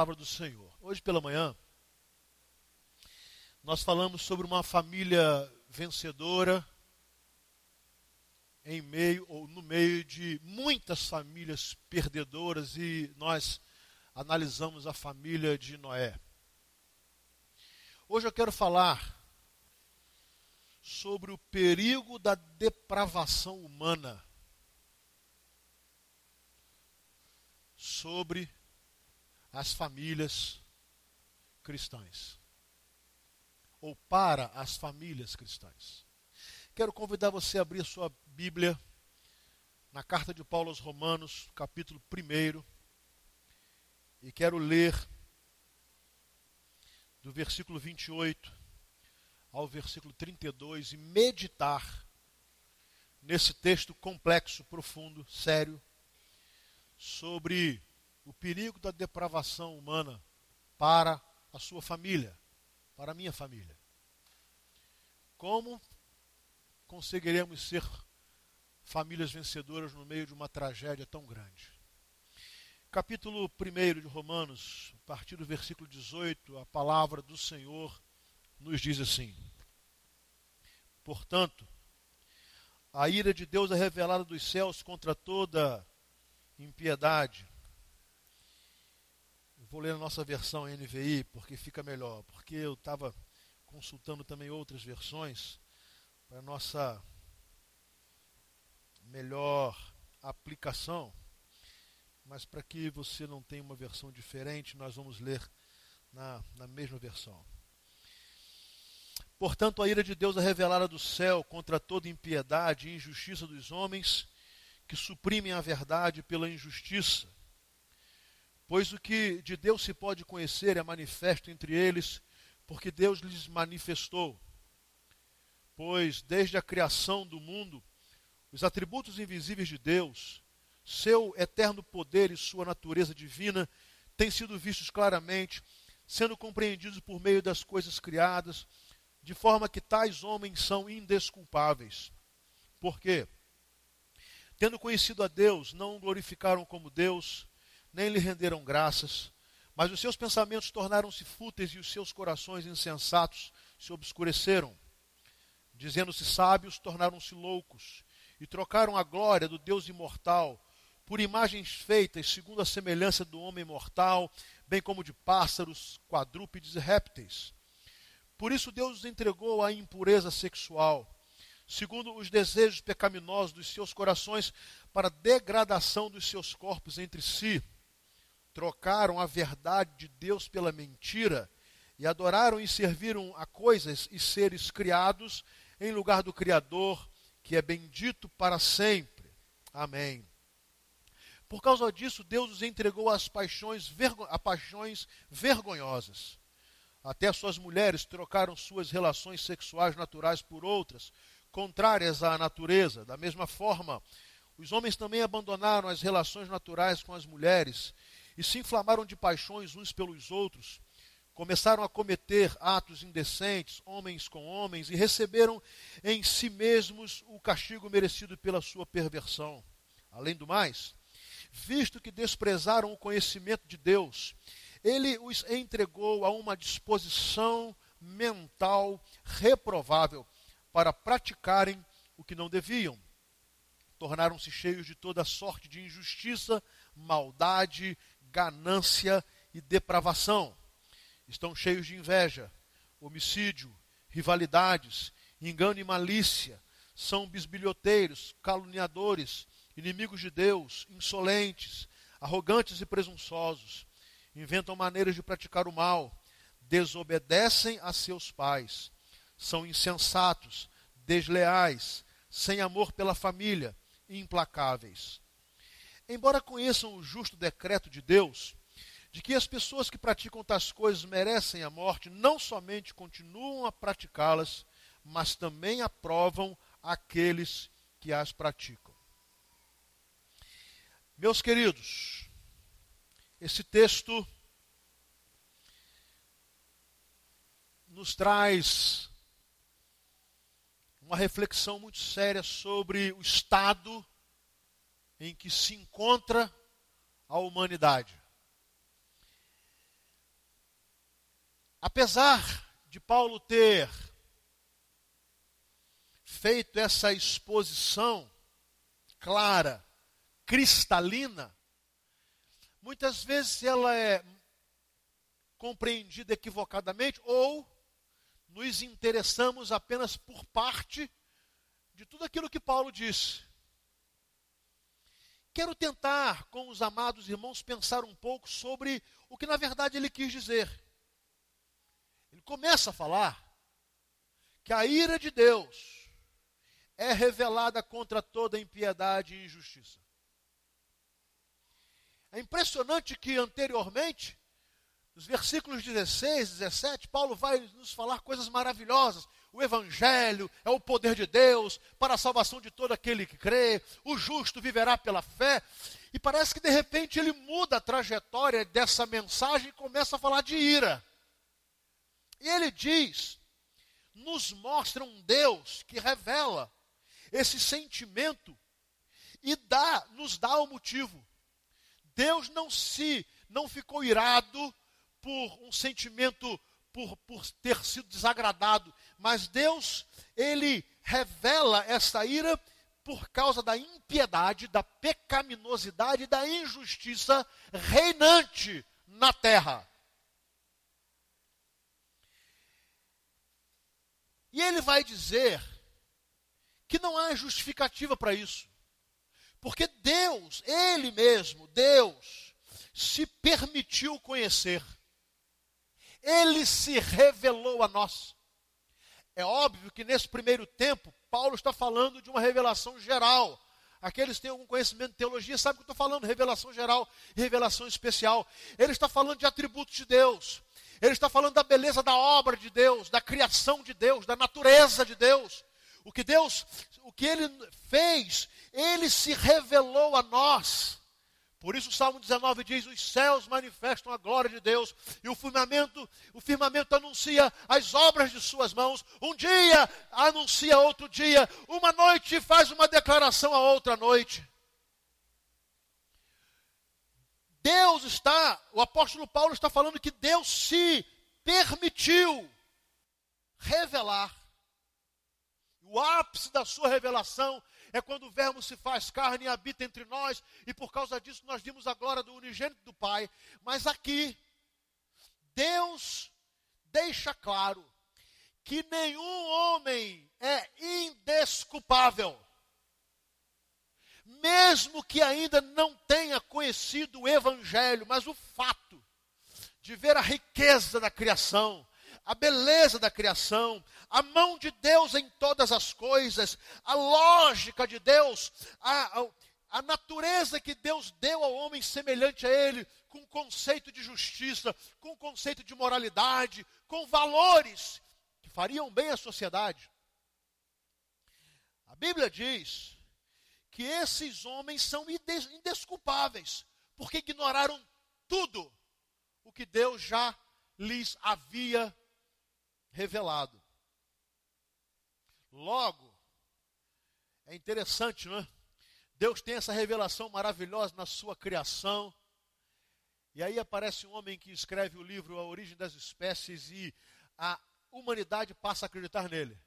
palavra do Senhor. Hoje pela manhã, nós falamos sobre uma família vencedora em meio ou no meio de muitas famílias perdedoras e nós analisamos a família de Noé. Hoje eu quero falar sobre o perigo da depravação humana. Sobre as famílias cristãs. Ou para as famílias cristãs. Quero convidar você a abrir sua Bíblia na carta de Paulo aos Romanos, capítulo 1. E quero ler do versículo 28 ao versículo 32 e meditar nesse texto complexo, profundo, sério, sobre o perigo da depravação humana para a sua família, para a minha família. Como conseguiremos ser famílias vencedoras no meio de uma tragédia tão grande? Capítulo 1 de Romanos, a partir do versículo 18, a palavra do Senhor nos diz assim: Portanto, a ira de Deus é revelada dos céus contra toda impiedade. Vou ler a nossa versão NVI, porque fica melhor, porque eu estava consultando também outras versões para nossa melhor aplicação. Mas para que você não tenha uma versão diferente, nós vamos ler na, na mesma versão. Portanto, a ira de Deus é revelada do céu contra toda impiedade e injustiça dos homens que suprimem a verdade pela injustiça Pois o que de Deus se pode conhecer é manifesto entre eles, porque Deus lhes manifestou. Pois desde a criação do mundo, os atributos invisíveis de Deus, seu eterno poder e sua natureza divina, têm sido vistos claramente, sendo compreendidos por meio das coisas criadas, de forma que tais homens são indesculpáveis. Por quê? Tendo conhecido a Deus, não o glorificaram como Deus, nem lhe renderam graças, mas os seus pensamentos tornaram-se fúteis e os seus corações insensatos se obscureceram. Dizendo-se sábios, tornaram-se loucos e trocaram a glória do Deus imortal por imagens feitas segundo a semelhança do homem mortal, bem como de pássaros, quadrúpedes e répteis. Por isso Deus os entregou à impureza sexual, segundo os desejos pecaminosos dos seus corações, para degradação dos seus corpos entre si trocaram a verdade de Deus pela mentira e adoraram e serviram a coisas e seres criados em lugar do Criador, que é bendito para sempre. Amém. Por causa disso, Deus os entregou às paixões, vergo a paixões vergonhosas. Até suas mulheres trocaram suas relações sexuais naturais por outras, contrárias à natureza. Da mesma forma, os homens também abandonaram as relações naturais com as mulheres e se inflamaram de paixões uns pelos outros, começaram a cometer atos indecentes, homens com homens, e receberam em si mesmos o castigo merecido pela sua perversão. Além do mais, visto que desprezaram o conhecimento de Deus, ele os entregou a uma disposição mental reprovável para praticarem o que não deviam. Tornaram-se cheios de toda sorte de injustiça, maldade, ganância e depravação. Estão cheios de inveja, homicídio, rivalidades, engano e malícia. São bisbilhoteiros, caluniadores, inimigos de Deus, insolentes, arrogantes e presunçosos. Inventam maneiras de praticar o mal, desobedecem a seus pais, são insensatos, desleais, sem amor pela família, implacáveis embora conheçam o justo decreto de Deus, de que as pessoas que praticam tais coisas merecem a morte, não somente continuam a praticá-las, mas também aprovam aqueles que as praticam. Meus queridos, esse texto nos traz uma reflexão muito séria sobre o estado em que se encontra a humanidade. Apesar de Paulo ter feito essa exposição clara, cristalina, muitas vezes ela é compreendida equivocadamente ou nos interessamos apenas por parte de tudo aquilo que Paulo disse. Quero tentar, com os amados irmãos, pensar um pouco sobre o que na verdade ele quis dizer. Ele começa a falar que a ira de Deus é revelada contra toda impiedade e injustiça. É impressionante que anteriormente, nos versículos 16, 17, Paulo vai nos falar coisas maravilhosas. O Evangelho é o poder de Deus para a salvação de todo aquele que crê, o justo viverá pela fé. E parece que de repente ele muda a trajetória dessa mensagem e começa a falar de ira. E ele diz: nos mostra um Deus que revela esse sentimento e dá, nos dá o motivo. Deus não se não ficou irado por um sentimento por, por ter sido desagradado, mas Deus, ele revela essa ira por causa da impiedade, da pecaminosidade da injustiça reinante na terra. E ele vai dizer que não há justificativa para isso. Porque Deus, Ele mesmo, Deus, se permitiu conhecer. Ele se revelou a nós. É óbvio que nesse primeiro tempo, Paulo está falando de uma revelação geral. Aqueles que têm algum conhecimento de teologia sabem que eu estou falando, revelação geral revelação especial. Ele está falando de atributos de Deus. Ele está falando da beleza da obra de Deus, da criação de Deus, da natureza de Deus. O que Deus, o que ele fez, ele se revelou a nós. Por isso o Salmo 19 diz: "Os céus manifestam a glória de Deus, e o firmamento, o firmamento anuncia as obras de suas mãos. Um dia anuncia outro dia, uma noite faz uma declaração a outra noite." Deus está, o apóstolo Paulo está falando que Deus se permitiu revelar. O ápice da sua revelação é quando o Verbo se faz carne e habita entre nós, e por causa disso nós vimos a glória do unigênito do Pai. Mas aqui, Deus deixa claro que nenhum homem é indesculpável, mesmo que ainda não tenha conhecido o Evangelho, mas o fato de ver a riqueza da criação, a beleza da criação, a mão de Deus em todas as coisas, a lógica de Deus, a, a, a natureza que Deus deu ao homem semelhante a ele, com conceito de justiça, com conceito de moralidade, com valores que fariam bem à sociedade. A Bíblia diz que esses homens são indesculpáveis, porque ignoraram tudo o que Deus já lhes havia revelado. Logo, é interessante, não é? Deus tem essa revelação maravilhosa na sua criação. E aí aparece um homem que escreve o livro A Origem das Espécies e a humanidade passa a acreditar nele.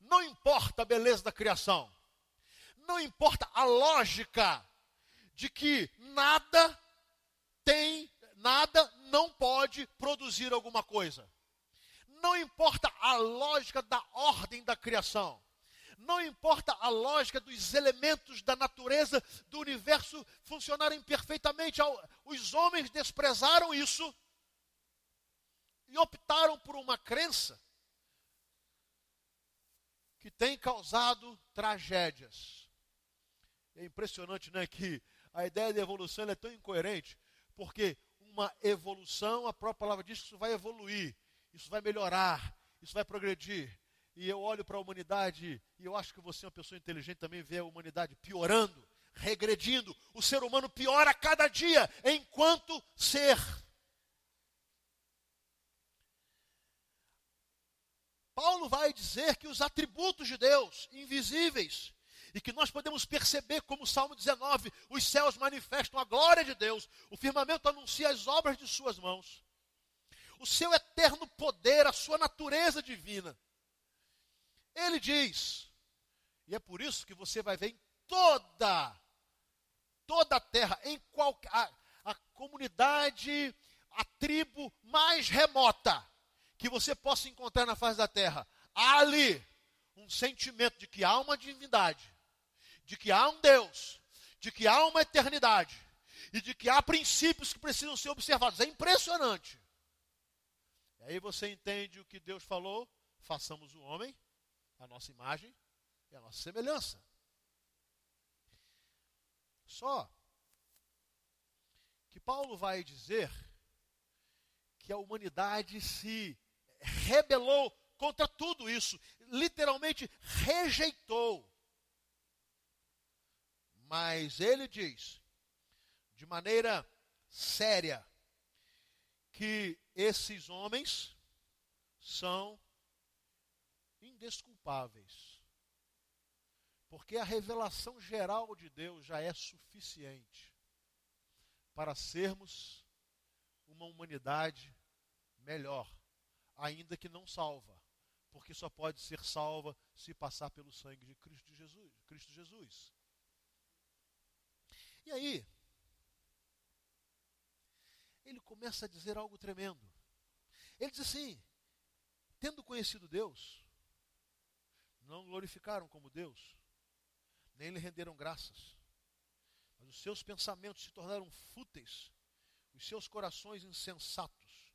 Não importa a beleza da criação, não importa a lógica de que nada tem nada não pode produzir alguma coisa. Não importa a lógica da ordem da criação. Não importa a lógica dos elementos da natureza do universo funcionarem perfeitamente. Os homens desprezaram isso e optaram por uma crença que tem causado tragédias. É impressionante, né, que a ideia de evolução é tão incoerente, porque uma evolução, a própria palavra diz que isso vai evoluir, isso vai melhorar, isso vai progredir. E eu olho para a humanidade e eu acho que você é uma pessoa inteligente também vê a humanidade piorando, regredindo. O ser humano piora a cada dia enquanto ser. Paulo vai dizer que os atributos de Deus, invisíveis, e que nós podemos perceber, como o Salmo 19, os céus manifestam a glória de Deus, o firmamento anuncia as obras de suas mãos. o seu eterno poder, a sua natureza divina. Ele diz, e é por isso que você vai ver em toda, toda a terra, em qualquer, a, comunidade, a tribo mais remota que você possa encontrar na face da terra, ali um sentimento de que há uma divindade, de que há um Deus, de que há uma eternidade e de que há princípios que precisam ser observados. É impressionante. E aí você entende o que Deus falou: façamos o homem, a nossa imagem e a nossa semelhança. Só que Paulo vai dizer que a humanidade se rebelou contra tudo isso, literalmente rejeitou. Mas ele diz, de maneira séria, que esses homens são indesculpáveis. Porque a revelação geral de Deus já é suficiente para sermos uma humanidade melhor, ainda que não salva, porque só pode ser salva se passar pelo sangue de Cristo Jesus. Cristo Jesus. E aí, ele começa a dizer algo tremendo. Ele diz assim: tendo conhecido Deus, não glorificaram como Deus, nem lhe renderam graças. Mas os seus pensamentos se tornaram fúteis, os seus corações insensatos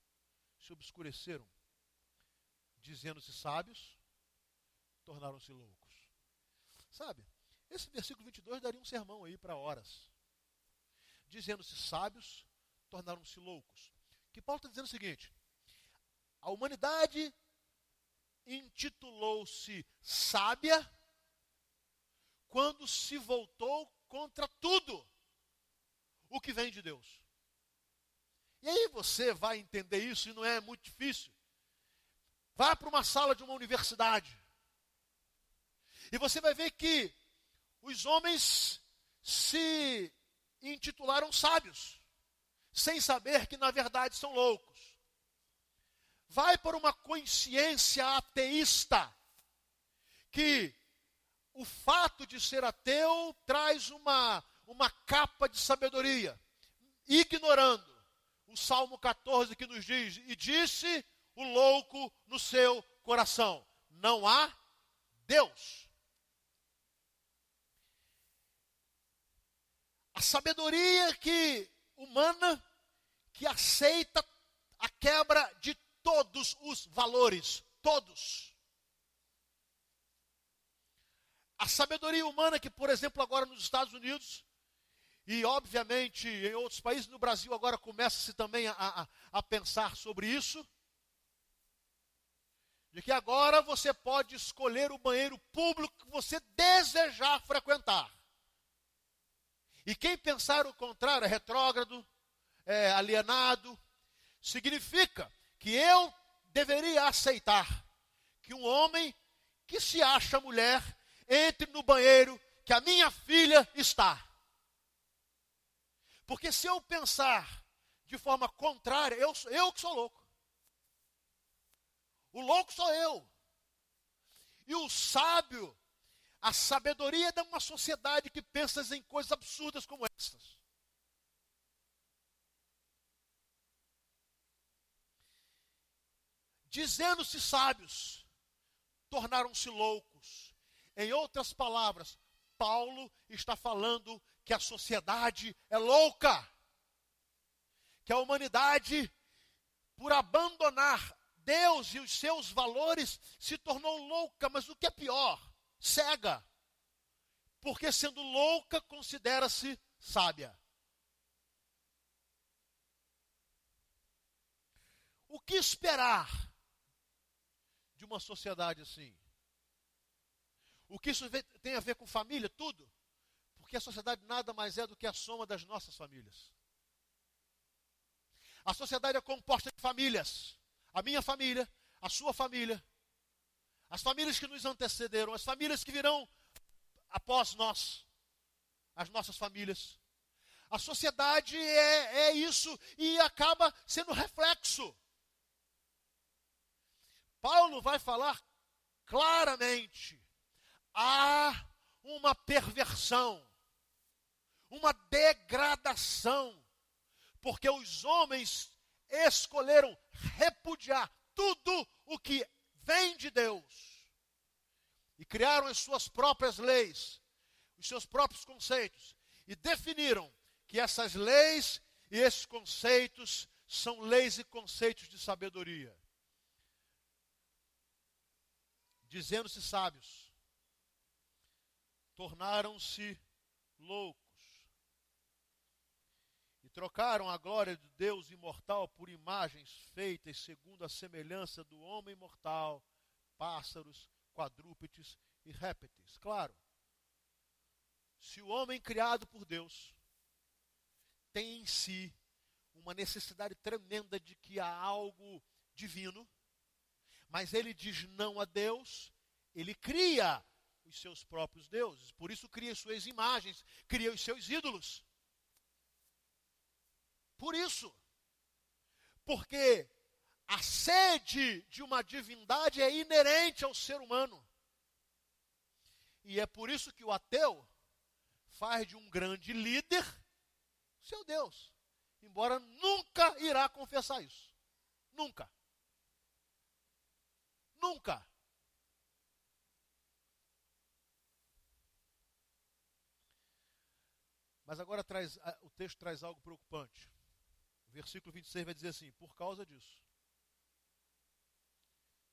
se obscureceram. Dizendo-se sábios, tornaram-se loucos. Sabe, esse versículo 22 daria um sermão aí para horas. Dizendo-se sábios, tornaram-se loucos. Que Paulo está dizendo o seguinte: a humanidade intitulou-se sábia quando se voltou contra tudo o que vem de Deus. E aí você vai entender isso e não é muito difícil. Vá para uma sala de uma universidade. E você vai ver que os homens se intitularam sábios, sem saber que na verdade são loucos. Vai por uma consciência ateísta, que o fato de ser ateu traz uma, uma capa de sabedoria, ignorando o Salmo 14 que nos diz: E disse o louco no seu coração: Não há Deus. A sabedoria que humana que aceita a quebra de todos os valores, todos. A sabedoria humana que, por exemplo, agora nos Estados Unidos, e obviamente em outros países, no Brasil agora começa-se também a, a, a pensar sobre isso, de que agora você pode escolher o banheiro público que você desejar frequentar. E quem pensar o contrário é retrógrado, é alienado, significa que eu deveria aceitar que um homem que se acha mulher entre no banheiro que a minha filha está. Porque se eu pensar de forma contrária, eu, eu que sou louco. O louco sou eu. E o sábio, a sabedoria de uma sociedade que pensa em coisas absurdas como estas. Dizendo-se sábios, tornaram-se loucos. Em outras palavras, Paulo está falando que a sociedade é louca, que a humanidade, por abandonar Deus e os seus valores, se tornou louca, mas o que é pior, cega, porque sendo louca, considera-se sábia. O que esperar de uma sociedade assim? O que isso tem a ver com família? Tudo. Porque a sociedade nada mais é do que a soma das nossas famílias. A sociedade é composta de famílias. A minha família, a sua família, as famílias que nos antecederam, as famílias que virão após nós, as nossas famílias. A sociedade é, é isso e acaba sendo reflexo Paulo vai falar claramente: há uma perversão, uma degradação, porque os homens escolheram repudiar tudo o que vem de Deus e criaram as suas próprias leis, os seus próprios conceitos e definiram que essas leis e esses conceitos são leis e conceitos de sabedoria. Dizendo-se sábios, tornaram-se loucos trocaram a glória de Deus imortal por imagens feitas segundo a semelhança do homem mortal, pássaros, quadrúpedes e répteis. Claro, se o homem criado por Deus tem em si uma necessidade tremenda de que há algo divino, mas ele diz não a Deus, ele cria os seus próprios deuses. Por isso cria suas imagens, cria os seus ídolos. Por isso. Porque a sede de uma divindade é inerente ao ser humano. E é por isso que o ateu faz de um grande líder seu Deus. Embora nunca irá confessar isso. Nunca. Nunca. Mas agora traz, o texto traz algo preocupante versículo 26 vai dizer assim: Por causa disso,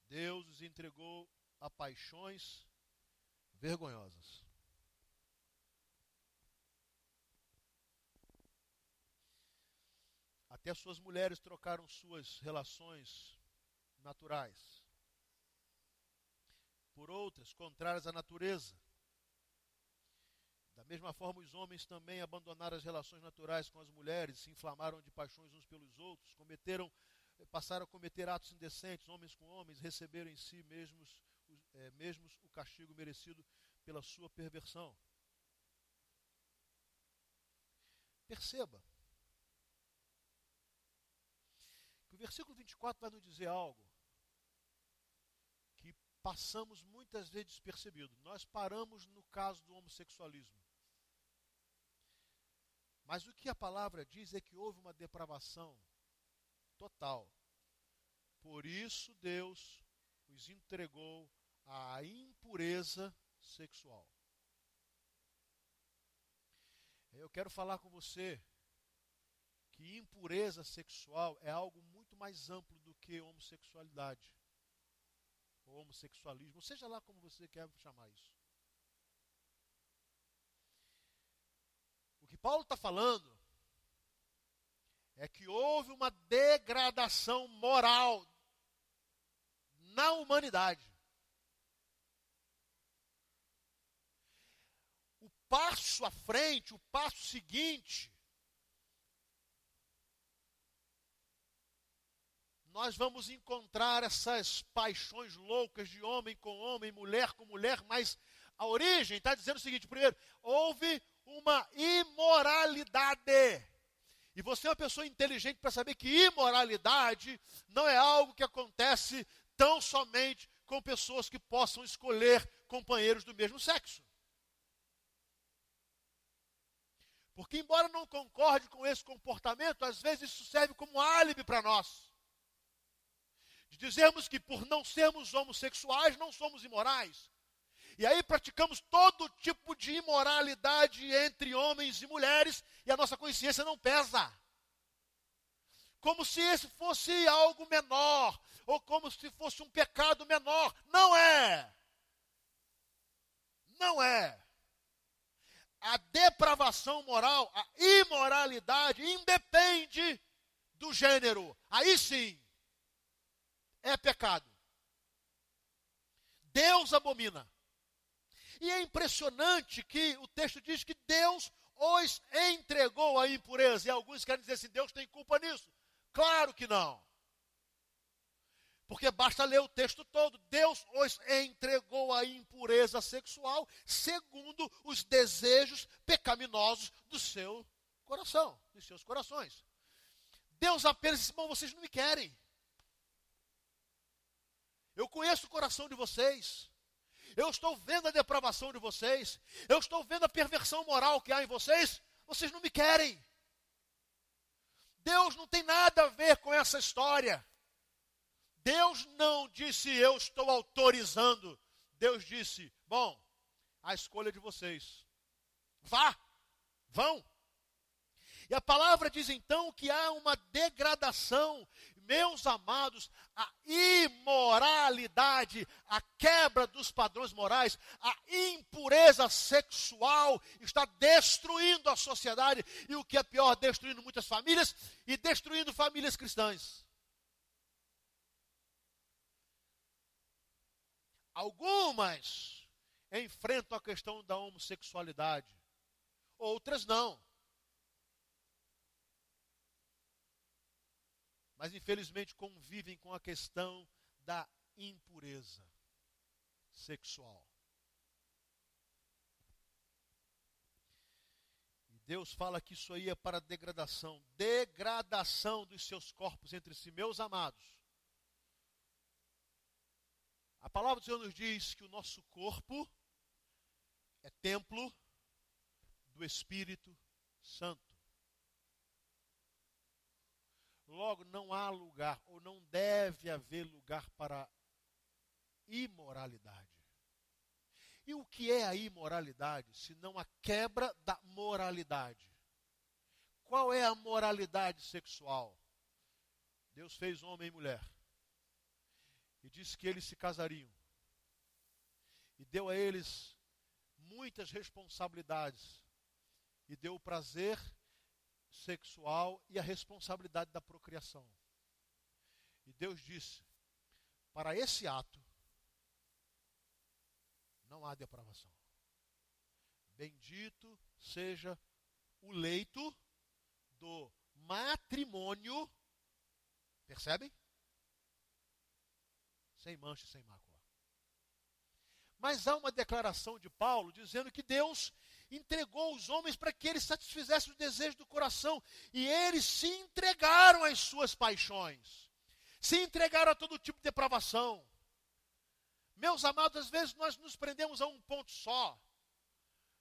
Deus os entregou a paixões vergonhosas. Até suas mulheres trocaram suas relações naturais por outras contrárias à natureza da mesma forma, os homens também abandonaram as relações naturais com as mulheres, se inflamaram de paixões uns pelos outros, cometeram, eh, passaram a cometer atos indecentes, homens com homens, receberam em si mesmos, é, mesmos o castigo merecido pela sua perversão. Perceba que o versículo 24 vai nos dizer algo passamos muitas vezes despercebido. Nós paramos no caso do homossexualismo. Mas o que a palavra diz é que houve uma depravação total. Por isso Deus os entregou à impureza sexual. Eu quero falar com você que impureza sexual é algo muito mais amplo do que homossexualidade homossexualismo, seja lá como você quer chamar isso. O que Paulo está falando é que houve uma degradação moral na humanidade. O passo à frente, o passo seguinte, nós vamos encontrar essas paixões loucas de homem com homem, mulher com mulher, mas a origem está dizendo o seguinte: primeiro, houve uma imoralidade. E você é uma pessoa inteligente para saber que imoralidade não é algo que acontece tão somente com pessoas que possam escolher companheiros do mesmo sexo. Porque, embora não concorde com esse comportamento, às vezes isso serve como álibi para nós. De dizermos que, por não sermos homossexuais, não somos imorais. E aí praticamos todo tipo de imoralidade entre homens e mulheres e a nossa consciência não pesa. Como se esse fosse algo menor, ou como se fosse um pecado menor. Não é. Não é. A depravação moral, a imoralidade, independe do gênero. Aí sim, é pecado. Deus abomina. E é impressionante que o texto diz que Deus os entregou à impureza. E alguns querem dizer assim: Deus tem culpa nisso. Claro que não. Porque basta ler o texto todo. Deus os entregou à impureza sexual segundo os desejos pecaminosos do seu coração, dos seus corações. Deus apenas disse: Bom, vocês não me querem. Eu conheço o coração de vocês. Eu estou vendo a depravação de vocês. Eu estou vendo a perversão moral que há em vocês. Vocês não me querem. Deus não tem nada a ver com essa história. Deus não disse eu estou autorizando. Deus disse: bom, a escolha de vocês. Vá, vão. E a palavra diz então que há uma degradação, meus amados, a imoralidade, a quebra dos padrões morais, a impureza sexual está destruindo a sociedade e o que é pior, destruindo muitas famílias e destruindo famílias cristãs. Algumas enfrentam a questão da homossexualidade, outras não. Mas infelizmente convivem com a questão da impureza sexual. E Deus fala que isso aí é para degradação degradação dos seus corpos entre si, meus amados. A palavra do Senhor nos diz que o nosso corpo é templo do Espírito Santo. Logo, não há lugar, ou não deve haver lugar para imoralidade. E o que é a imoralidade, se não a quebra da moralidade? Qual é a moralidade sexual? Deus fez homem e mulher e disse que eles se casariam. E deu a eles muitas responsabilidades. E deu o prazer sexual e a responsabilidade da procriação. E Deus disse: para esse ato não há depravação. Bendito seja o leito do matrimônio. Percebem? sem mancha sem mácula. Mas há uma declaração de Paulo dizendo que Deus entregou os homens para que eles satisfizessem o desejo do coração. E eles se entregaram às suas paixões. Se entregaram a todo tipo de depravação. Meus amados, às vezes nós nos prendemos a um ponto só.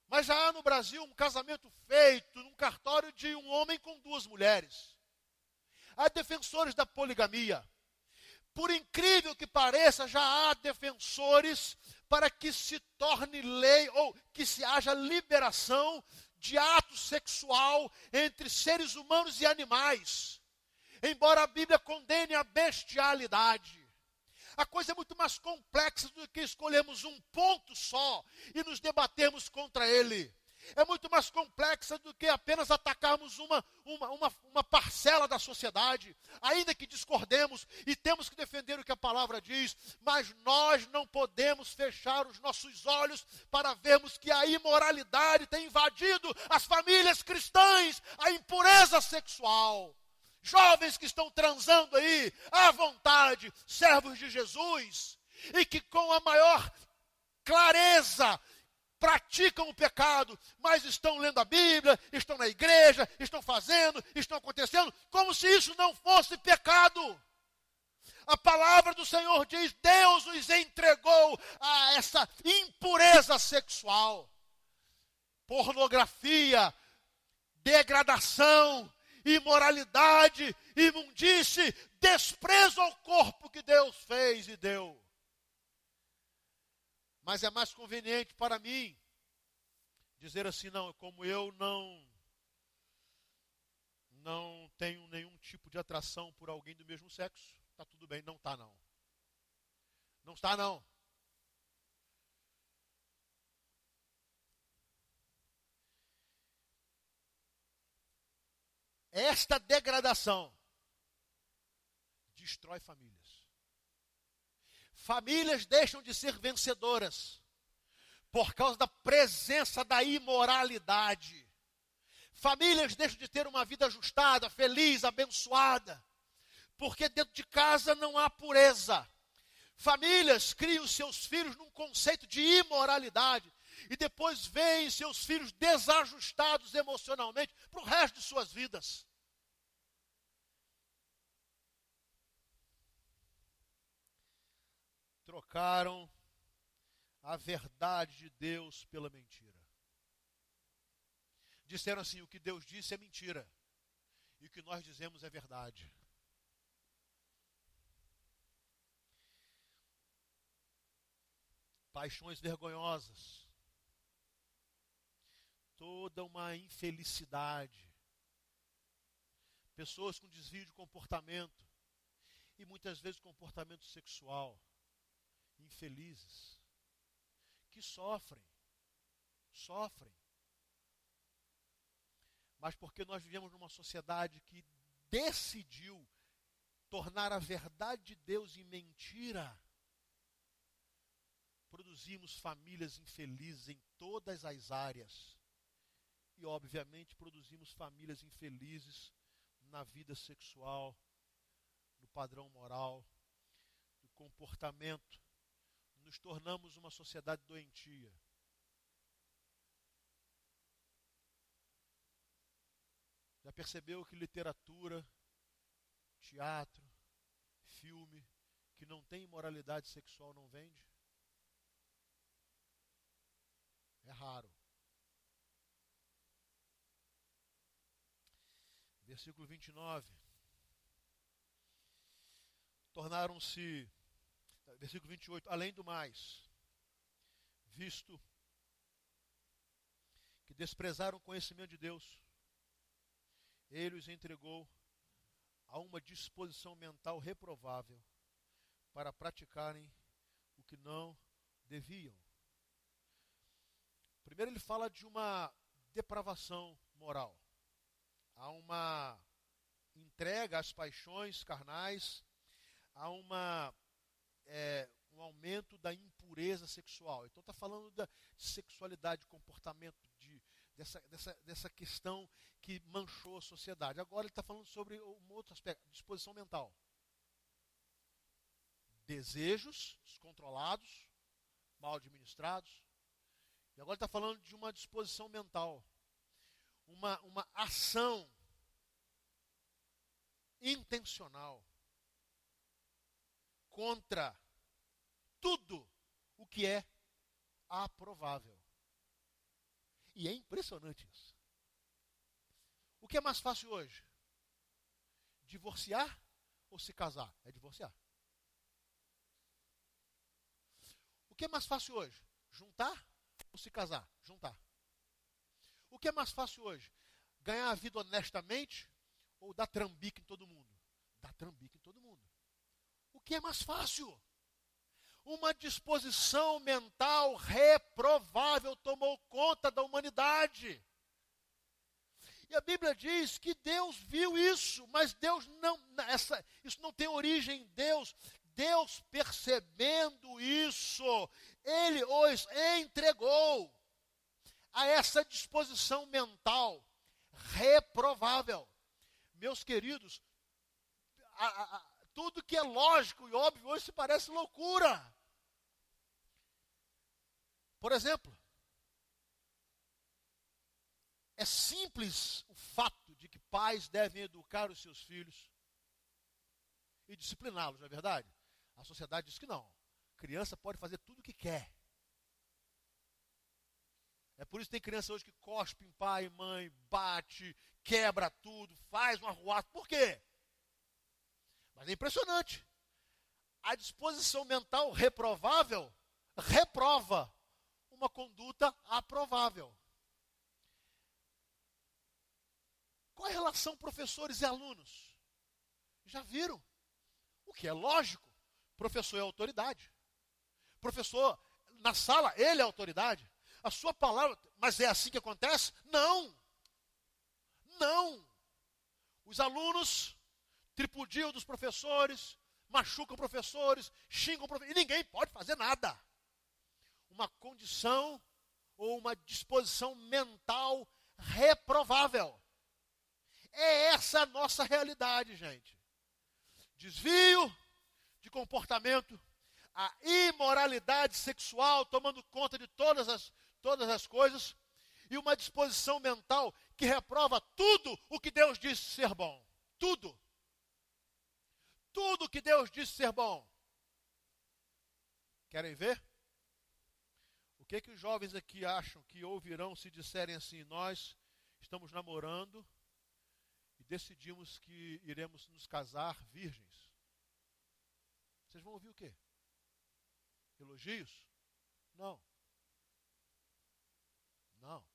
Mas já há no Brasil um casamento feito num cartório de um homem com duas mulheres. Há defensores da poligamia. Por incrível que pareça, já há defensores para que se torne lei ou que se haja liberação de ato sexual entre seres humanos e animais. Embora a Bíblia condene a bestialidade. A coisa é muito mais complexa do que escolhermos um ponto só e nos debatermos contra ele é muito mais complexa do que apenas atacarmos uma, uma, uma, uma, parcela da sociedade, ainda que discordemos e temos que defender o que a palavra diz, mas nós não podemos fechar os nossos olhos para vermos que a imoralidade tem invadido as famílias cristãs, a impureza sexual. Jovens que estão transando aí à vontade, servos de Jesus, e que com a maior clareza praticam o pecado, mas estão lendo a Bíblia, estão na igreja, estão fazendo, estão acontecendo, como se isso não fosse pecado. A palavra do Senhor diz: Deus os entregou a essa impureza sexual, pornografia, degradação, imoralidade, imundície, desprezo ao corpo que Deus fez e deu. Mas é mais conveniente para mim dizer assim, não, como eu não não tenho nenhum tipo de atração por alguém do mesmo sexo, está tudo bem, não está não. Não está não. Esta degradação destrói famílias. Famílias deixam de ser vencedoras por causa da presença da imoralidade. Famílias deixam de ter uma vida ajustada, feliz, abençoada, porque dentro de casa não há pureza. Famílias criam seus filhos num conceito de imoralidade e depois veem seus filhos desajustados emocionalmente para o resto de suas vidas. Trocaram a verdade de Deus pela mentira. Disseram assim: o que Deus disse é mentira, e o que nós dizemos é verdade. Paixões vergonhosas, toda uma infelicidade, pessoas com desvio de comportamento, e muitas vezes comportamento sexual, infelizes, que sofrem, sofrem. Mas porque nós vivemos numa sociedade que decidiu tornar a verdade de Deus em mentira, produzimos famílias infelizes em todas as áreas. E, obviamente, produzimos famílias infelizes na vida sexual, no padrão moral, no comportamento. Nos tornamos uma sociedade doentia. Já percebeu que literatura, teatro, filme que não tem imoralidade sexual não vende? É raro. Versículo 29 tornaram-se, versículo 28, além do mais, visto que desprezaram o conhecimento de Deus, ele os entregou a uma disposição mental reprovável para praticarem o que não deviam. Primeiro, ele fala de uma depravação moral. Há uma entrega às paixões carnais há uma, é, um aumento da impureza sexual. Então está falando da sexualidade, de comportamento, de, dessa, dessa, dessa questão que manchou a sociedade. Agora ele está falando sobre um outro aspecto, disposição mental. Desejos descontrolados, mal administrados. E agora está falando de uma disposição mental. Uma, uma ação intencional contra tudo o que é aprovável. E é impressionante isso. O que é mais fácil hoje? Divorciar ou se casar? É divorciar. O que é mais fácil hoje? Juntar ou se casar? Juntar. O que é mais fácil hoje? Ganhar a vida honestamente ou dar trambique em todo mundo? Dar trambique em todo mundo. Que é mais fácil? Uma disposição mental reprovável tomou conta da humanidade. E a Bíblia diz que Deus viu isso, mas Deus não, essa, isso não tem origem em Deus. Deus percebendo isso, Ele os entregou a essa disposição mental reprovável. Meus queridos, a, a, tudo que é lógico e óbvio hoje se parece loucura. Por exemplo, é simples o fato de que pais devem educar os seus filhos e discipliná-los, não é verdade? A sociedade diz que não. Criança pode fazer tudo o que quer. É por isso que tem criança hoje que cospe em pai e mãe, bate, quebra tudo, faz um arruato. Por quê? Mas é impressionante. A disposição mental reprovável reprova uma conduta aprovável. Qual a relação professores e alunos? Já viram? O que é lógico? Professor é autoridade. Professor, na sala, ele é autoridade. A sua palavra, mas é assim que acontece? Não. Não. Os alunos tripudiam dos professores, machucam professores, xingam professores, e ninguém pode fazer nada. Uma condição ou uma disposição mental reprovável. É essa a nossa realidade, gente. Desvio de comportamento, a imoralidade sexual tomando conta de todas as, todas as coisas, e uma disposição mental que reprova tudo o que Deus disse ser bom. Tudo tudo que Deus disse ser bom. Querem ver? O que, que os jovens aqui acham que ouvirão se disserem assim: Nós estamos namorando e decidimos que iremos nos casar virgens? Vocês vão ouvir o quê? Elogios? Não. Não.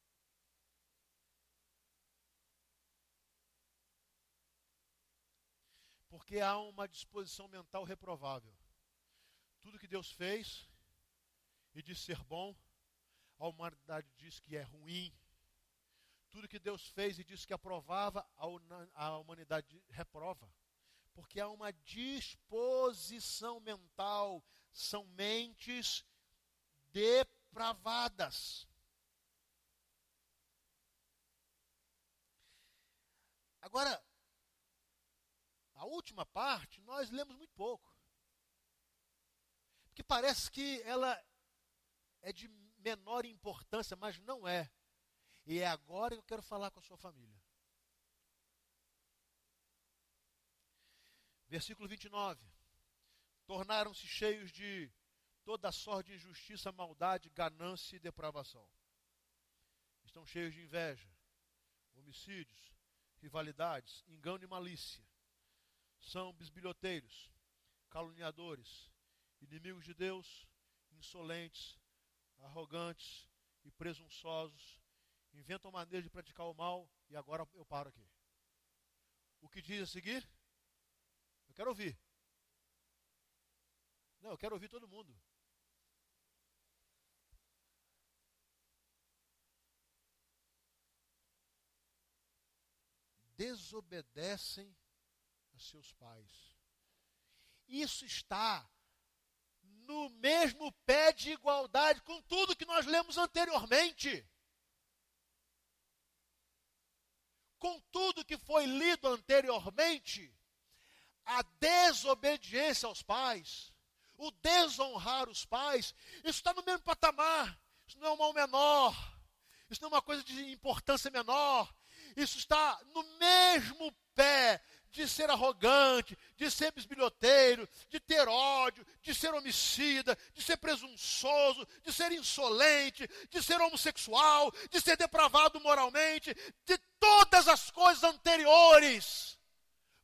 Porque há uma disposição mental reprovável. Tudo que Deus fez e disse ser bom, a humanidade diz que é ruim. Tudo que Deus fez e disse que aprovava, a humanidade reprova. Porque há uma disposição mental, são mentes depravadas. Agora, a última parte nós lemos muito pouco. Porque parece que ela é de menor importância, mas não é. E é agora que eu quero falar com a sua família. Versículo 29. Tornaram-se cheios de toda sorte de injustiça, maldade, ganância e depravação. Estão cheios de inveja, homicídios, rivalidades, engano e malícia. São bisbilhoteiros, caluniadores, inimigos de Deus, insolentes, arrogantes e presunçosos, inventam maneiras de praticar o mal, e agora eu paro aqui. O que diz a seguir? Eu quero ouvir. Não, eu quero ouvir todo mundo. Desobedecem a seus pais. Isso está no mesmo pé de igualdade com tudo que nós lemos anteriormente. Com tudo que foi lido anteriormente, a desobediência aos pais, o desonrar os pais, isso está no mesmo patamar. Isso não é um mal menor, isso não é uma coisa de importância menor, isso está no mesmo pé de ser arrogante, de ser bisbilhoteiro, de ter ódio, de ser homicida, de ser presunçoso, de ser insolente, de ser homossexual, de ser depravado moralmente, de todas as coisas anteriores.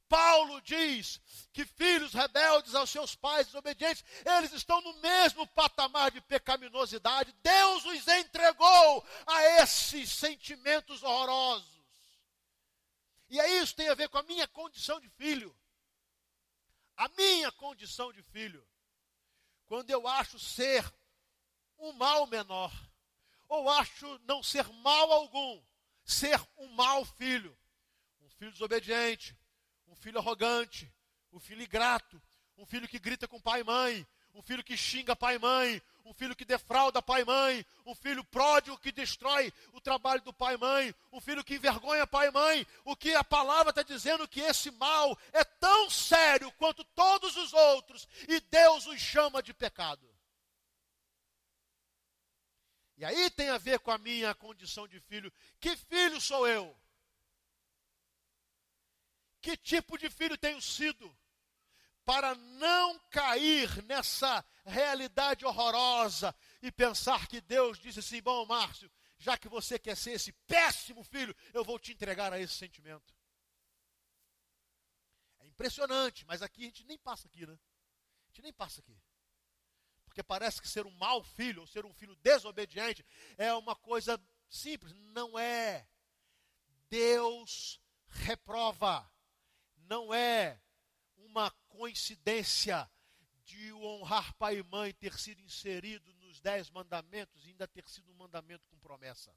Paulo diz que filhos rebeldes aos seus pais desobedientes, eles estão no mesmo patamar de pecaminosidade. Deus os entregou a esses sentimentos horrorosos. E aí isso tem a ver com a minha condição de filho. A minha condição de filho. Quando eu acho ser um mal menor, ou acho não ser mal algum, ser um mau filho, um filho desobediente, um filho arrogante, um filho ingrato, um filho que grita com pai e mãe, um filho que xinga pai e mãe, um filho que defrauda pai e mãe, um filho pródigo que destrói o trabalho do pai e mãe, um filho que envergonha pai e mãe. O que a palavra está dizendo que esse mal é tão sério quanto todos os outros, e Deus os chama de pecado. E aí tem a ver com a minha condição de filho. Que filho sou eu? Que tipo de filho tenho sido? Para não cair nessa realidade horrorosa e pensar que Deus disse assim: bom, Márcio, já que você quer ser esse péssimo filho, eu vou te entregar a esse sentimento. É impressionante, mas aqui a gente nem passa aqui, né? A gente nem passa aqui. Porque parece que ser um mau filho, ou ser um filho desobediente, é uma coisa simples. Não é. Deus reprova. Não é uma coincidência de honrar pai e mãe ter sido inserido nos dez mandamentos e ainda ter sido um mandamento com promessa.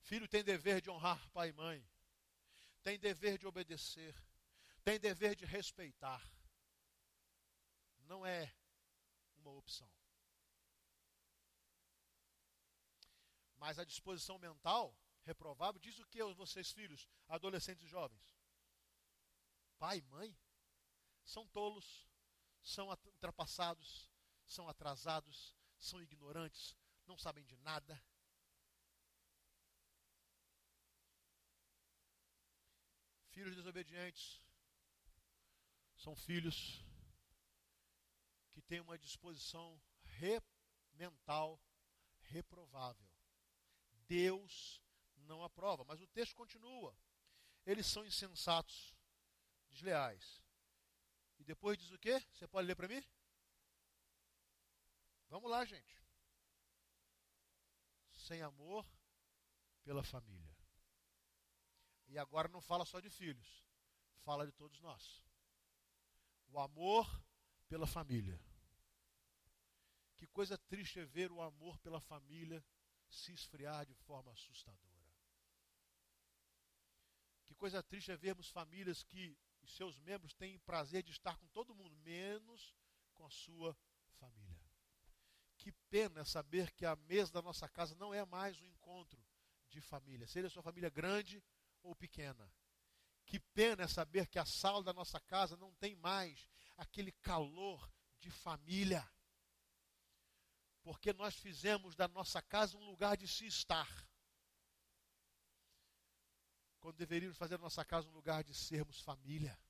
Filho tem dever de honrar pai e mãe, tem dever de obedecer, tem dever de respeitar. Não é uma opção. Mas a disposição mental reprovável diz o que vocês, filhos, adolescentes e jovens? Pai e mãe, são tolos, são ultrapassados, são atrasados, são ignorantes, não sabem de nada. Filhos desobedientes são filhos que tem uma disposição re mental reprovável. Deus não aprova. Mas o texto continua. Eles são insensatos, desleais. E depois diz o quê? Você pode ler para mim? Vamos lá, gente. Sem amor pela família. E agora não fala só de filhos, fala de todos nós. O amor pela família. Que coisa triste é ver o amor pela família se esfriar de forma assustadora. Que coisa triste é vermos famílias que os seus membros têm prazer de estar com todo mundo, menos com a sua família. Que pena saber que a mesa da nossa casa não é mais um encontro de família, seja sua família grande ou pequena. Que pena é saber que a sala da nossa casa não tem mais aquele calor de família. Porque nós fizemos da nossa casa um lugar de se estar. Quando deveríamos fazer nossa casa um lugar de sermos família.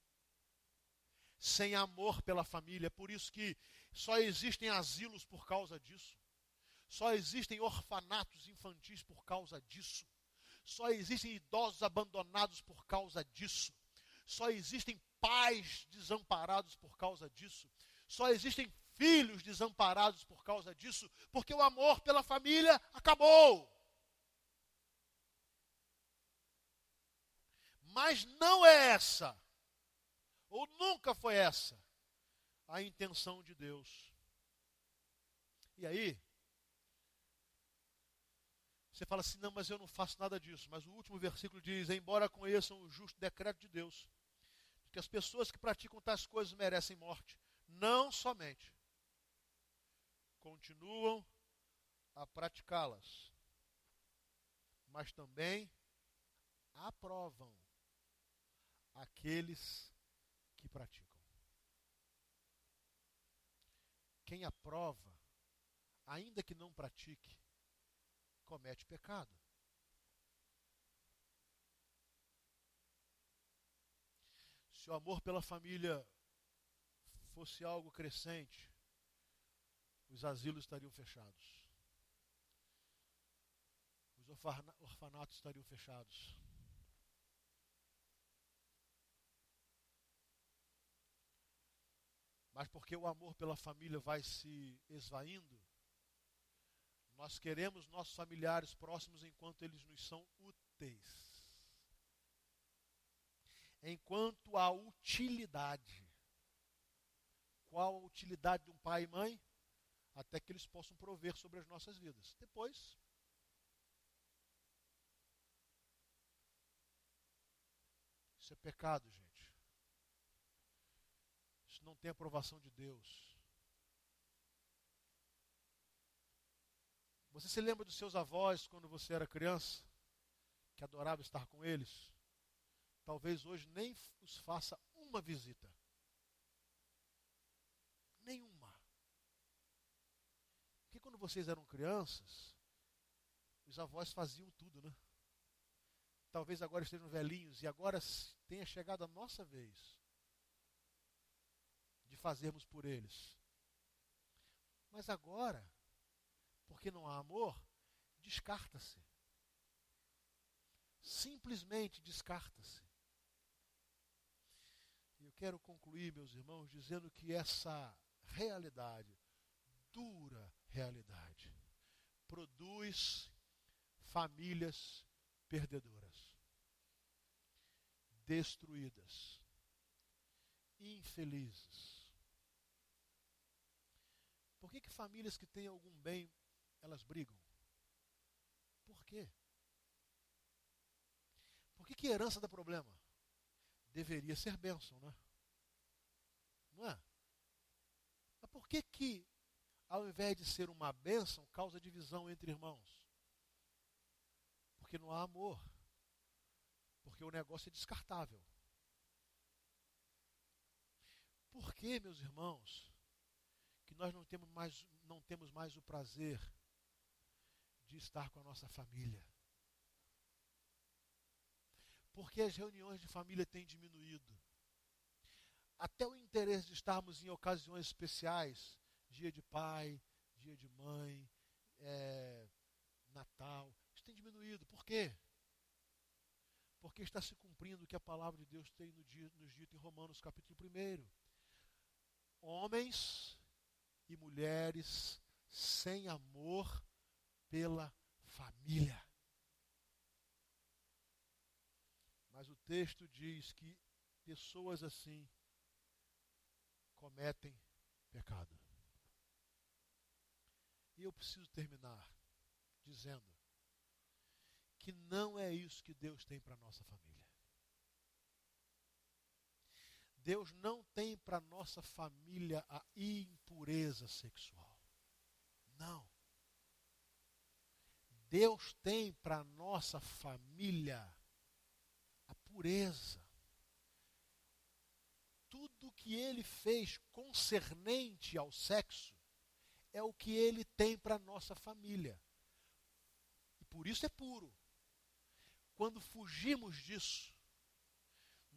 Sem amor pela família. Por isso que só existem asilos por causa disso. Só existem orfanatos infantis por causa disso. Só existem idosos abandonados por causa disso. Só existem pais desamparados por causa disso. Só existem filhos desamparados por causa disso, porque o amor pela família acabou. Mas não é essa, ou nunca foi essa, a intenção de Deus. E aí, você fala assim: não, mas eu não faço nada disso. Mas o último versículo diz: embora conheçam o justo decreto de Deus, que as pessoas que praticam tais coisas merecem morte, não somente continuam a praticá-las, mas também aprovam aqueles que praticam. Quem aprova, ainda que não pratique, comete pecado. Se o amor pela família fosse algo crescente, os asilos estariam fechados. Os orfanatos estariam fechados. Mas porque o amor pela família vai se esvaindo, nós queremos nossos familiares próximos enquanto eles nos são úteis. Enquanto a utilidade. Qual a utilidade de um pai e mãe? até que eles possam prover sobre as nossas vidas. Depois, isso é pecado, gente. Não tem aprovação de Deus. Você se lembra dos seus avós quando você era criança? Que adorava estar com eles? Talvez hoje nem os faça uma visita. Nenhuma. Porque quando vocês eram crianças, os avós faziam tudo, né? Talvez agora estejam velhinhos e agora tenha chegado a nossa vez de fazermos por eles. Mas agora, porque não há amor, descarta-se. Simplesmente descarta-se. E eu quero concluir, meus irmãos, dizendo que essa realidade dura realidade. Produz famílias perdedoras, destruídas, infelizes. Por que, que famílias que têm algum bem, elas brigam? Por quê? Por que, que herança dá problema? Deveria ser bênção, né? Não é? Mas por que, que ao invés de ser uma bênção, causa divisão entre irmãos. Porque não há amor. Porque o negócio é descartável. Por que, meus irmãos, que nós não temos mais, não temos mais o prazer de estar com a nossa família? Porque as reuniões de família têm diminuído. Até o interesse de estarmos em ocasiões especiais, dia de pai, dia de mãe, é, Natal. Isso tem diminuído. Por quê? Porque está se cumprindo o que a palavra de Deus tem nos dito em Romanos capítulo 1. Homens e mulheres sem amor pela família. Mas o texto diz que pessoas assim cometem pecado. E eu preciso terminar dizendo que não é isso que Deus tem para nossa família. Deus não tem para nossa família a impureza sexual. Não. Deus tem para nossa família a pureza. Tudo que ele fez concernente ao sexo é o que ele tem para nossa família. E por isso é puro. Quando fugimos disso,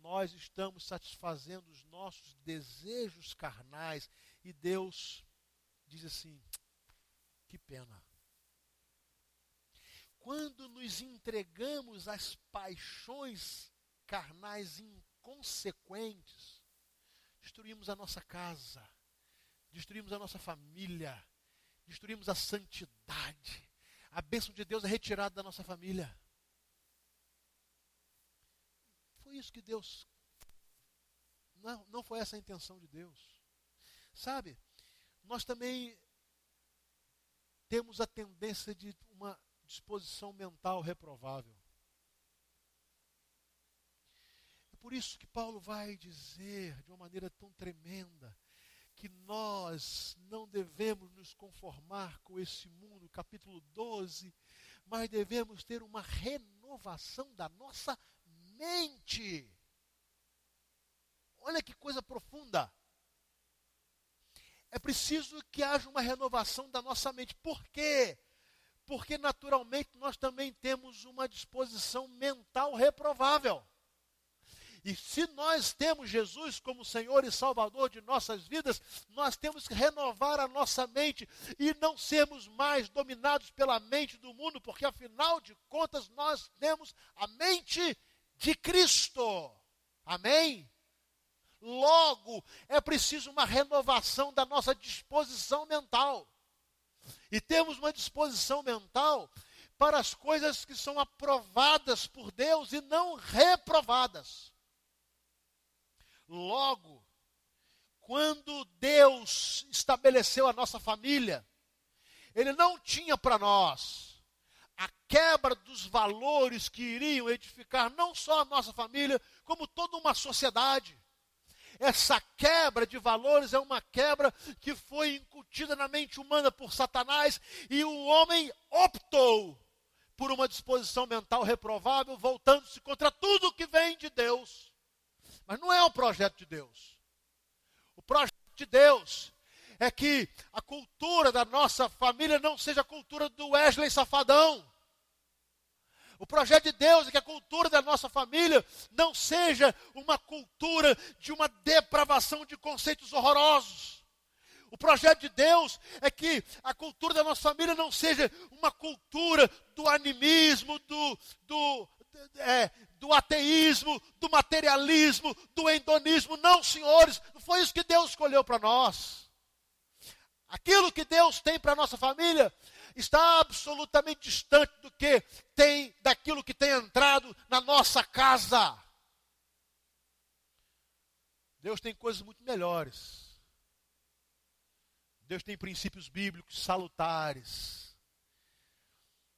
nós estamos satisfazendo os nossos desejos carnais e Deus diz assim: que pena. Quando nos entregamos às paixões carnais inconsequentes, destruímos a nossa casa, destruímos a nossa família, destruímos a santidade. A bênção de Deus é retirada da nossa família. Foi isso que Deus. Não, não foi essa a intenção de Deus. Sabe, nós também temos a tendência de uma disposição mental reprovável. É por isso que Paulo vai dizer de uma maneira tão tremenda que nós não devemos nos conformar com esse mundo, capítulo 12, mas devemos ter uma renovação da nossa mente. Olha que coisa profunda. É preciso que haja uma renovação da nossa mente. Por quê? porque naturalmente nós também temos uma disposição mental reprovável. E se nós temos Jesus como Senhor e Salvador de nossas vidas, nós temos que renovar a nossa mente e não sermos mais dominados pela mente do mundo, porque afinal de contas nós temos a mente de Cristo. Amém? Logo, é preciso uma renovação da nossa disposição mental. E temos uma disposição mental para as coisas que são aprovadas por Deus e não reprovadas. Logo, quando Deus estabeleceu a nossa família, Ele não tinha para nós a quebra dos valores que iriam edificar não só a nossa família, como toda uma sociedade. Essa quebra de valores é uma quebra que foi incutida na mente humana por Satanás e o homem optou por uma disposição mental reprovável, voltando-se contra tudo que vem de Deus. Mas não é o projeto de Deus. O projeto de Deus é que a cultura da nossa família não seja a cultura do Wesley Safadão o projeto de Deus é que a cultura da nossa família não seja uma cultura de uma depravação de conceitos horrorosos. O projeto de Deus é que a cultura da nossa família não seja uma cultura do animismo, do, do, é, do ateísmo, do materialismo, do endonismo. Não, senhores, não foi isso que Deus escolheu para nós. Aquilo que Deus tem para a nossa família está absolutamente distante do que tem daquilo que tem entrado na nossa casa. Deus tem coisas muito melhores. Deus tem princípios bíblicos salutares.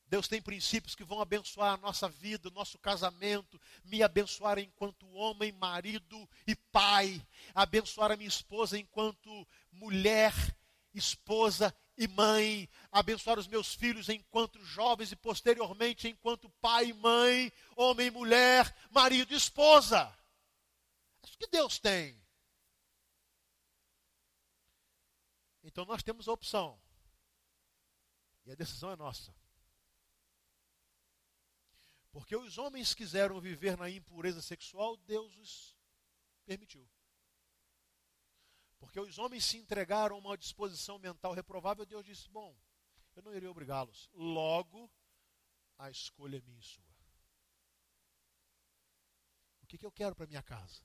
Deus tem princípios que vão abençoar a nossa vida, nosso casamento, me abençoar enquanto homem, marido e pai, abençoar a minha esposa enquanto mulher, esposa e mãe, abençoar os meus filhos enquanto jovens e posteriormente enquanto pai e mãe, homem e mulher, marido e esposa. É isso que Deus tem. Então nós temos a opção. E a decisão é nossa. Porque os homens quiseram viver na impureza sexual, Deus os permitiu. Porque os homens se entregaram a uma disposição mental reprovável, Deus disse: Bom, eu não irei obrigá-los. Logo, a escolha é minha e sua. O que, que eu quero para minha casa?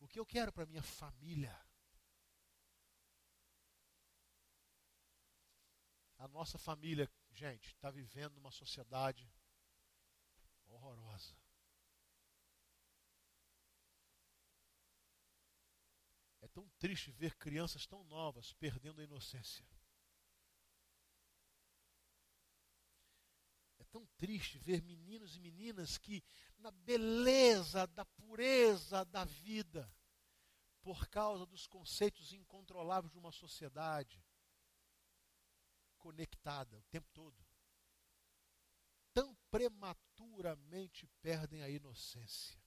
O que eu quero para minha família? A nossa família, gente, está vivendo numa sociedade horrorosa. Tão triste ver crianças tão novas perdendo a inocência. É tão triste ver meninos e meninas que, na beleza da pureza da vida, por causa dos conceitos incontroláveis de uma sociedade conectada o tempo todo, tão prematuramente perdem a inocência.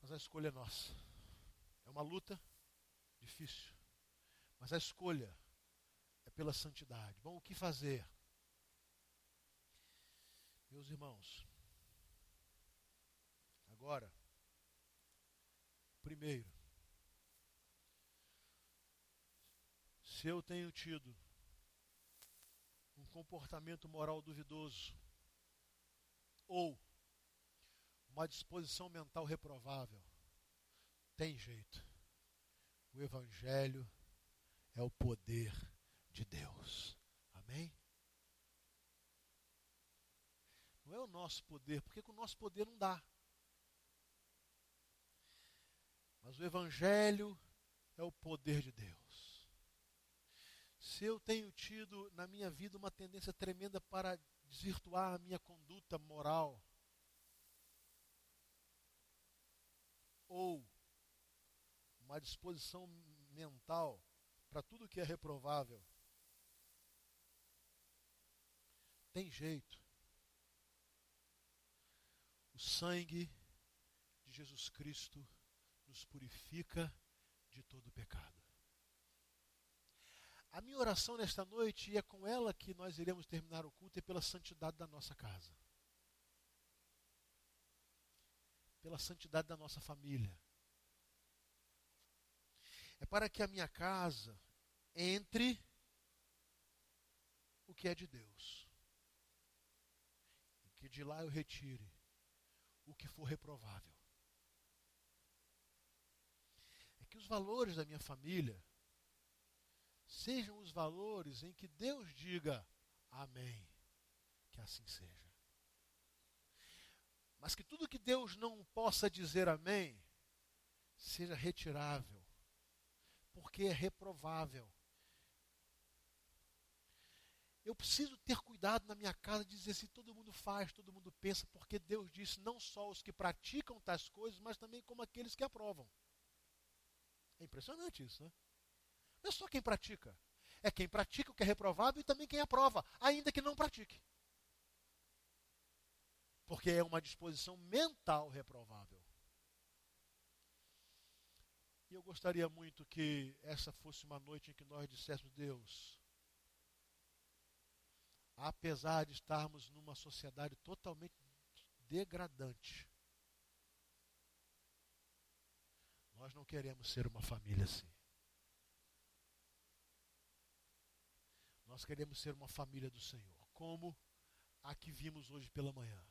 Mas a escolha é nossa. É uma luta difícil. Mas a escolha é pela santidade. Bom, o que fazer? Meus irmãos, agora, primeiro, se eu tenho tido um comportamento moral duvidoso, ou uma disposição mental reprovável. Tem jeito. O Evangelho é o poder de Deus. Amém? Não é o nosso poder, porque com o nosso poder não dá. Mas o Evangelho é o poder de Deus. Se eu tenho tido na minha vida uma tendência tremenda para desvirtuar a minha conduta moral, ou uma disposição mental para tudo que é reprovável, tem jeito. O sangue de Jesus Cristo nos purifica de todo pecado. A minha oração nesta noite, e é com ela que nós iremos terminar o culto, é pela santidade da nossa casa. Pela santidade da nossa família. É para que a minha casa entre o que é de Deus. E que de lá eu retire o que for reprovável. É que os valores da minha família sejam os valores em que Deus diga amém. Que assim seja. Mas que tudo que Deus não possa dizer amém, seja retirável, porque é reprovável. Eu preciso ter cuidado na minha casa de dizer se assim, todo mundo faz, todo mundo pensa, porque Deus disse não só os que praticam tais coisas, mas também como aqueles que aprovam. É impressionante isso, né? Não é só quem pratica, é quem pratica o que é reprovável e também quem aprova, ainda que não pratique porque é uma disposição mental reprovável. E eu gostaria muito que essa fosse uma noite em que nós disséssemos, Deus, apesar de estarmos numa sociedade totalmente degradante, nós não queremos ser uma família assim. Nós queremos ser uma família do Senhor, como a que vimos hoje pela manhã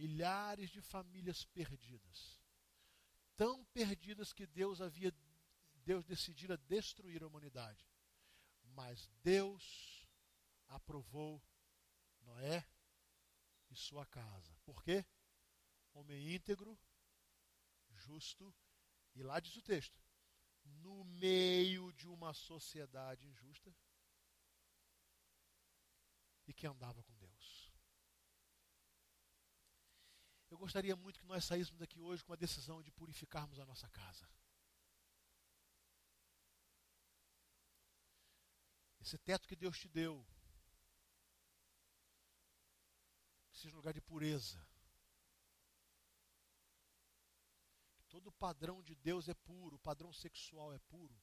milhares de famílias perdidas. Tão perdidas que Deus havia Deus decidira destruir a humanidade. Mas Deus aprovou Noé e sua casa. Por quê? Homem íntegro, justo, e lá diz o texto, no meio de uma sociedade injusta e que andava com Deus. Eu gostaria muito que nós saíssemos daqui hoje com a decisão de purificarmos a nossa casa. Esse teto que Deus te deu, que seja um lugar de pureza. Todo padrão de Deus é puro, o padrão sexual é puro,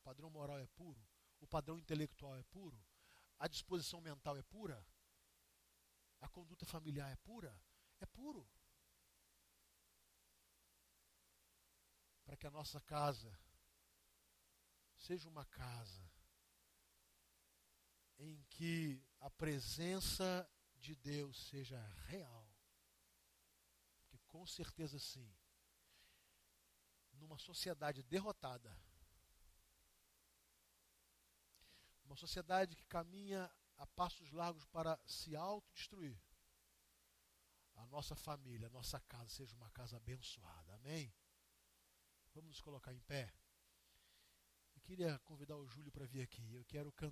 o padrão moral é puro, o padrão intelectual é puro, a disposição mental é pura, a conduta familiar é pura, é puro. Que a nossa casa seja uma casa em que a presença de Deus seja real. Porque com certeza sim, numa sociedade derrotada, uma sociedade que caminha a passos largos para se autodestruir, a nossa família, a nossa casa seja uma casa abençoada. Amém? Vamos nos colocar em pé. Eu queria convidar o Júlio para vir aqui. Eu quero cantar.